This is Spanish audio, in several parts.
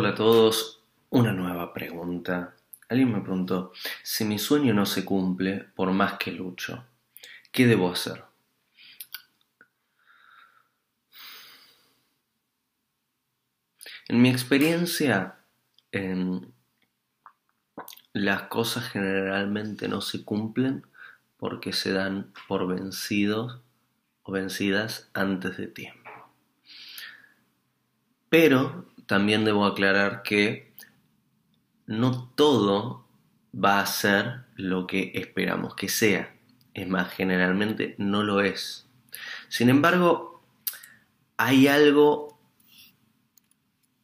Hola a todos, una nueva pregunta. Alguien me preguntó, si mi sueño no se cumple por más que lucho, ¿qué debo hacer? En mi experiencia, las cosas generalmente no se cumplen porque se dan por vencidos o vencidas antes de tiempo. Pero también debo aclarar que no todo va a ser lo que esperamos que sea. Es más, generalmente no lo es. Sin embargo, hay algo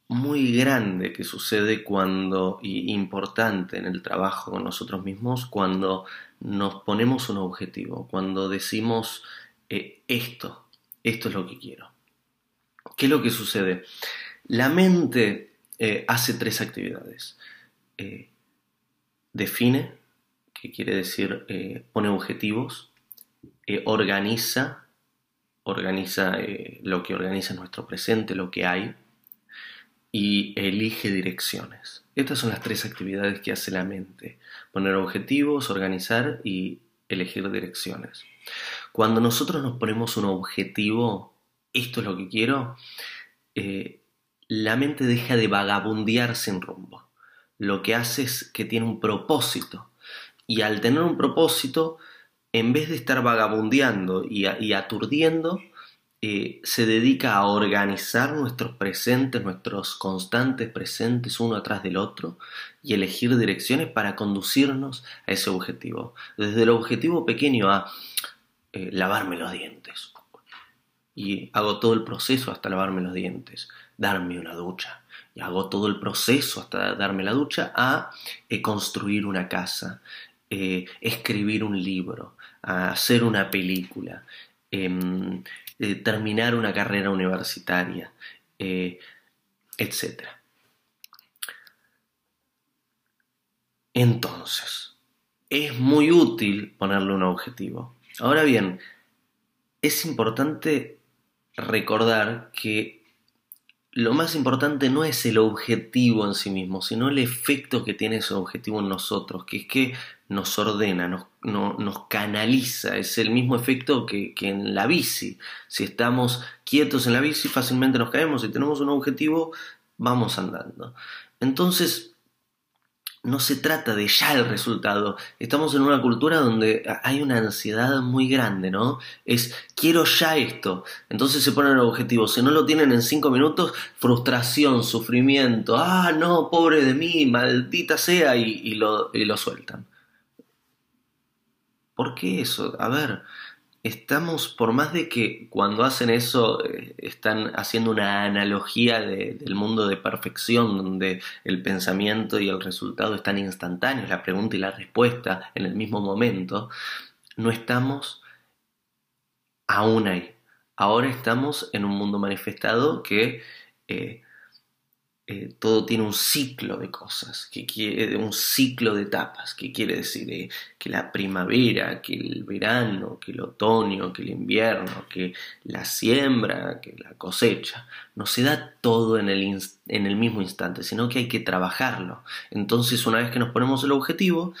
muy grande que sucede cuando, y importante en el trabajo con nosotros mismos, cuando nos ponemos un objetivo, cuando decimos eh, esto, esto es lo que quiero. ¿Qué es lo que sucede? La mente eh, hace tres actividades. Eh, define, que quiere decir eh, pone objetivos, organiza, organiza lo que organiza nuestro presente, lo que hay, y elige direcciones. Estas son las tres actividades que hace la mente. Poner objetivos, organizar y elegir direcciones. Cuando nosotros nos ponemos un objetivo, esto es lo que quiero, la mente deja de vagabundear sin rumbo. Lo que hace es que tiene un propósito. Y al tener un propósito, en vez de estar vagabundeando y, aturdiendo, eh, se dedica a organizar nuestros presentes, nuestros constantes presentes uno atrás del otro y elegir direcciones para conducirnos a ese objetivo. Desde el objetivo pequeño a eh, lavarme los dientes. Y hago todo el proceso hasta lavarme los dientes darme una ducha. Y hago todo el proceso hasta darme la ducha a eh, construir una casa, eh, escribir un libro, a hacer una película, em, eh, terminar una carrera universitaria, etc. Entonces, es muy útil ponerle un objetivo. Ahora bien, es importante recordar que lo más importante no es el objetivo en sí mismo, sino el efecto que tiene ese objetivo en nosotros, que es que nos ordena, nos, canaliza. Es el mismo efecto que, que, en la bici. Si estamos quietos en la bici, fácilmente nos caemos. Si tenemos un objetivo, vamos andando. Entonces, no se trata de ya el resultado. Estamos en una cultura donde hay una ansiedad muy grande, ¿no? Es quiero ya esto. Entonces se ponen el objetivo. Si no lo tienen en cinco minutos, frustración, sufrimiento. Ah, no, pobre de mí, maldita sea, y, lo, y lo sueltan. ¿Por qué eso? A ver, estamos, por más de que cuando hacen eso eh, están haciendo una analogía del mundo de perfección, donde el pensamiento y el resultado están instantáneos, la pregunta y la respuesta en el mismo momento, no estamos aún ahí. Ahora estamos en un mundo manifestado que eh, eh, todo tiene un ciclo de cosas, que quiere, un ciclo de etapas, que quiere decir eh, que la primavera, que el verano, que el otoño, que el invierno, que la siembra, que la cosecha, no se da todo en el, en el mismo instante, sino que hay que trabajarlo. Entonces, una vez que nos ponemos el objetivo,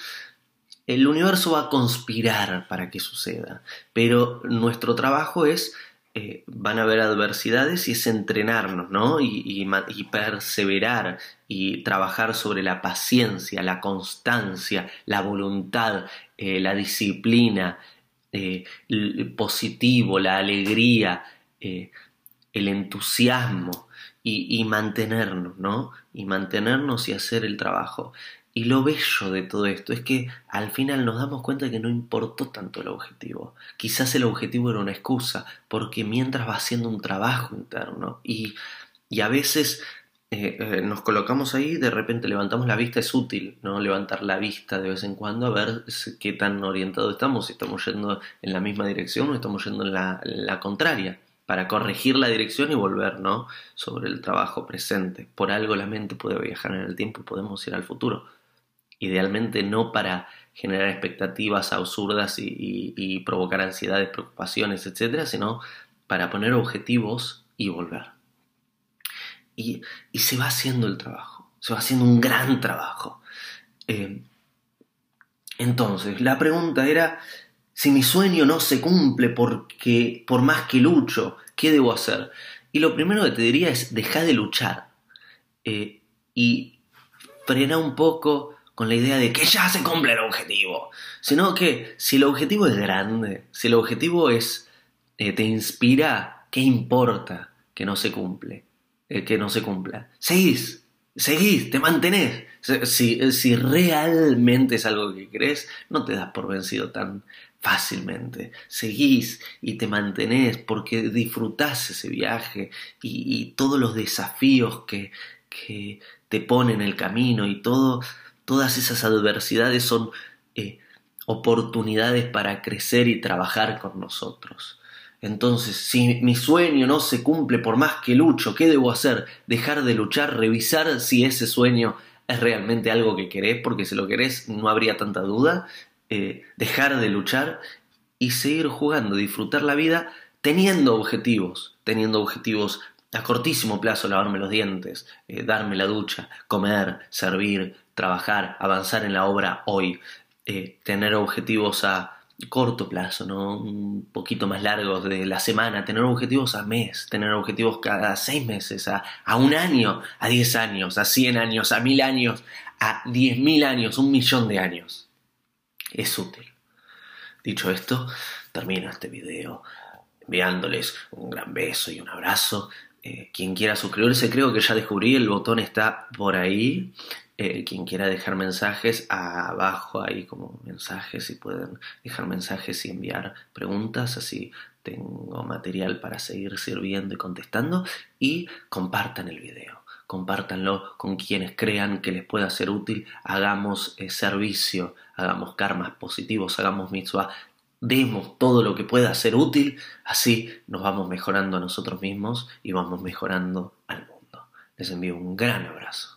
el universo va a conspirar para que suceda, pero nuestro trabajo es eh, van a haber adversidades y es entrenarnos, ¿no? Y, perseverar y trabajar sobre la paciencia, la constancia, la voluntad, eh, la disciplina, eh, el positivo, la alegría, el entusiasmo y, y mantenernos, ¿no? Y mantenernos y hacer el trabajo. Y lo bello de todo esto es que al final nos damos cuenta que no importó tanto el objetivo. Quizás el objetivo era una excusa, porque mientras va haciendo un trabajo interno y, y a veces eh, eh, nos colocamos ahí, de repente levantamos la vista, es útil, ¿no? Levantar la vista de vez en cuando a ver qué tan orientados estamos, si estamos yendo en la misma dirección o estamos yendo en la, la contraria para corregir la dirección y volver ¿no? sobre el trabajo presente. Por algo la mente puede viajar en el tiempo y podemos ir al futuro idealmente no para generar expectativas absurdas y, provocar ansiedades, preocupaciones, etcétera, sino para poner objetivos y volver. y, se va haciendo el trabajo, se va haciendo un gran trabajo. Eh, entonces, la pregunta era, si mi sueño no se cumple porque por más que lucho, ¿qué debo hacer? Y lo primero que te diría es dejar de luchar eh, y frena un poco con la idea de que ya se cumple el objetivo, sino que si el objetivo es grande, si el objetivo es eh, te inspira, ¿qué importa que no se cumple? Eh, que no se cumpla. Seguís, seguís, te mantenés. Si, si realmente es algo que crees, no te das por vencido tan fácilmente. Seguís y te mantenés porque disfrutás ese viaje y, todos los desafíos que, que te ponen el camino y todo, todas esas adversidades son eh, oportunidades para crecer y trabajar con nosotros. Entonces, si mi sueño no se cumple por más que lucho, ¿qué debo hacer? Dejar de luchar, revisar si ese sueño es realmente algo que querés, porque si lo querés no habría tanta duda, eh, dejar de luchar y seguir jugando, disfrutar la vida teniendo objetivos, teniendo objetivos a cortísimo plazo, lavarme los dientes, eh, darme la ducha, comer, servir, trabajar, avanzar en la obra hoy, eh, tener objetivos a corto plazo, ¿no? Un poquito más largos de la semana, tener objetivos a mes, tener objetivos cada seis meses, a, un año, a diez años, a cien años, a mil años, a diez mil años, un millón de años. Es útil. Dicho esto, termino este video enviándoles un gran beso y un abrazo. Eh, quien quiera suscribirse, creo que ya descubrí, el botón está por ahí. Eh, quien quiera dejar mensajes, abajo hay como mensajes y pueden dejar mensajes y enviar preguntas, así tengo material para seguir sirviendo y contestando. Y compartan el video, compártanlo con quienes crean que les pueda ser útil. Hagamos eh, servicio, hagamos karmas positivos, hagamos mitzvah demos todo lo que pueda ser útil, así nos vamos mejorando a nosotros mismos y vamos mejorando al mundo. Les envío un gran abrazo.